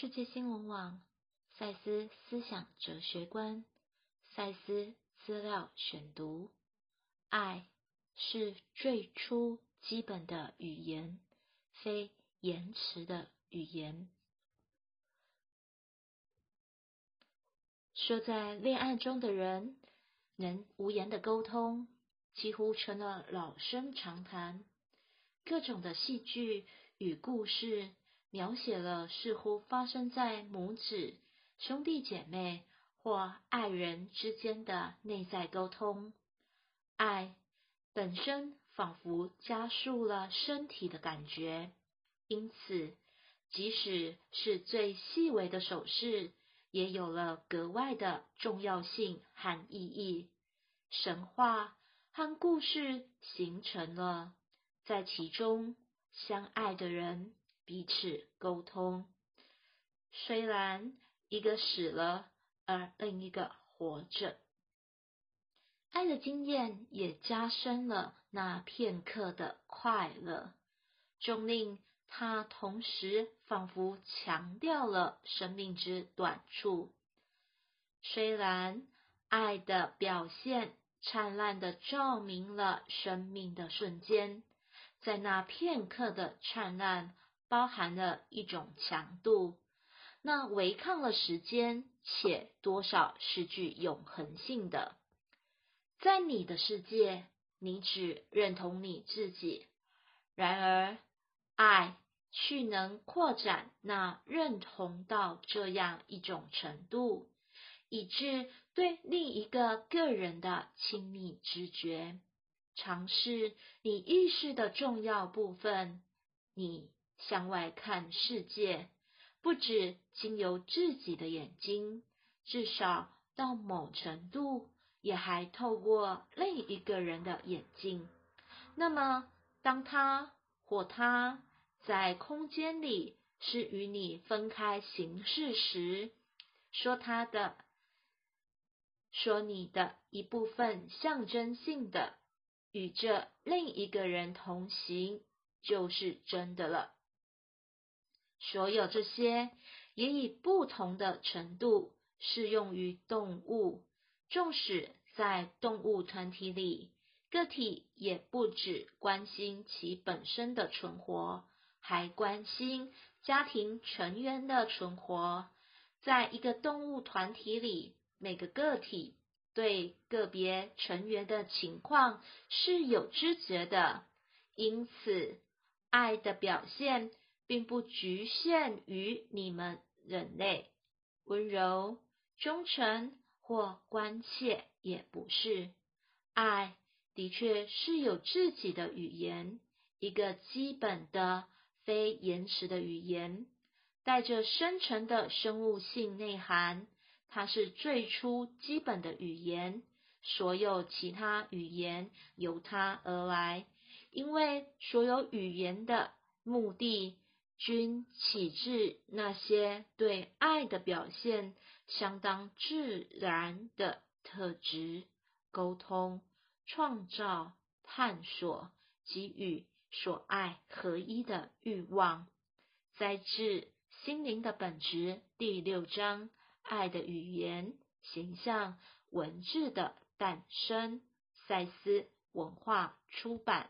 世界新闻网，赛斯思想哲学观，赛斯资料选读。爱是最初基本的语言，非延迟的语言。说在恋爱中的人能无言的沟通，几乎成了老生常谈。各种的戏剧与故事。描写了似乎发生在母子、兄弟姐妹或爱人之间的内在沟通。爱本身仿佛加速了身体的感觉，因此，即使是最细微的手势，也有了格外的重要性和意义。神话和故事形成了，在其中相爱的人。彼此沟通，虽然一个死了，而另一个活着，爱的经验也加深了那片刻的快乐，终令他同时仿佛强调了生命之短处。虽然爱的表现灿烂的照明了生命的瞬间，在那片刻的灿烂。包含了一种强度，那违抗了时间，且多少是具永恒性的。在你的世界，你只认同你自己；然而，爱却能扩展那认同到这样一种程度，以致对另一个个人的亲密知觉，尝试你意识的重要部分，你。向外看世界，不止经由自己的眼睛，至少到某程度，也还透过另一个人的眼睛。那么，当他或他在空间里是与你分开行事时，说他的，说你的一部分象征性的与这另一个人同行，就是真的了。所有这些也以不同的程度适用于动物，纵使在动物团体里，个体也不只关心其本身的存活，还关心家庭成员的存活。在一个动物团体里，每个个体对个别成员的情况是有知觉的，因此爱的表现。并不局限于你们人类，温柔、忠诚或关切也不是。爱的确是有自己的语言，一个基本的、非言辞的语言，带着深沉的生物性内涵。它是最初基本的语言，所有其他语言由它而来，因为所有语言的目的。均启自那些对爱的表现相当自然的特质：沟通、创造、探索给予所爱合一的欲望。在自《心灵的本质》第六章“爱的语言”形象文字的诞生，赛斯文化出版。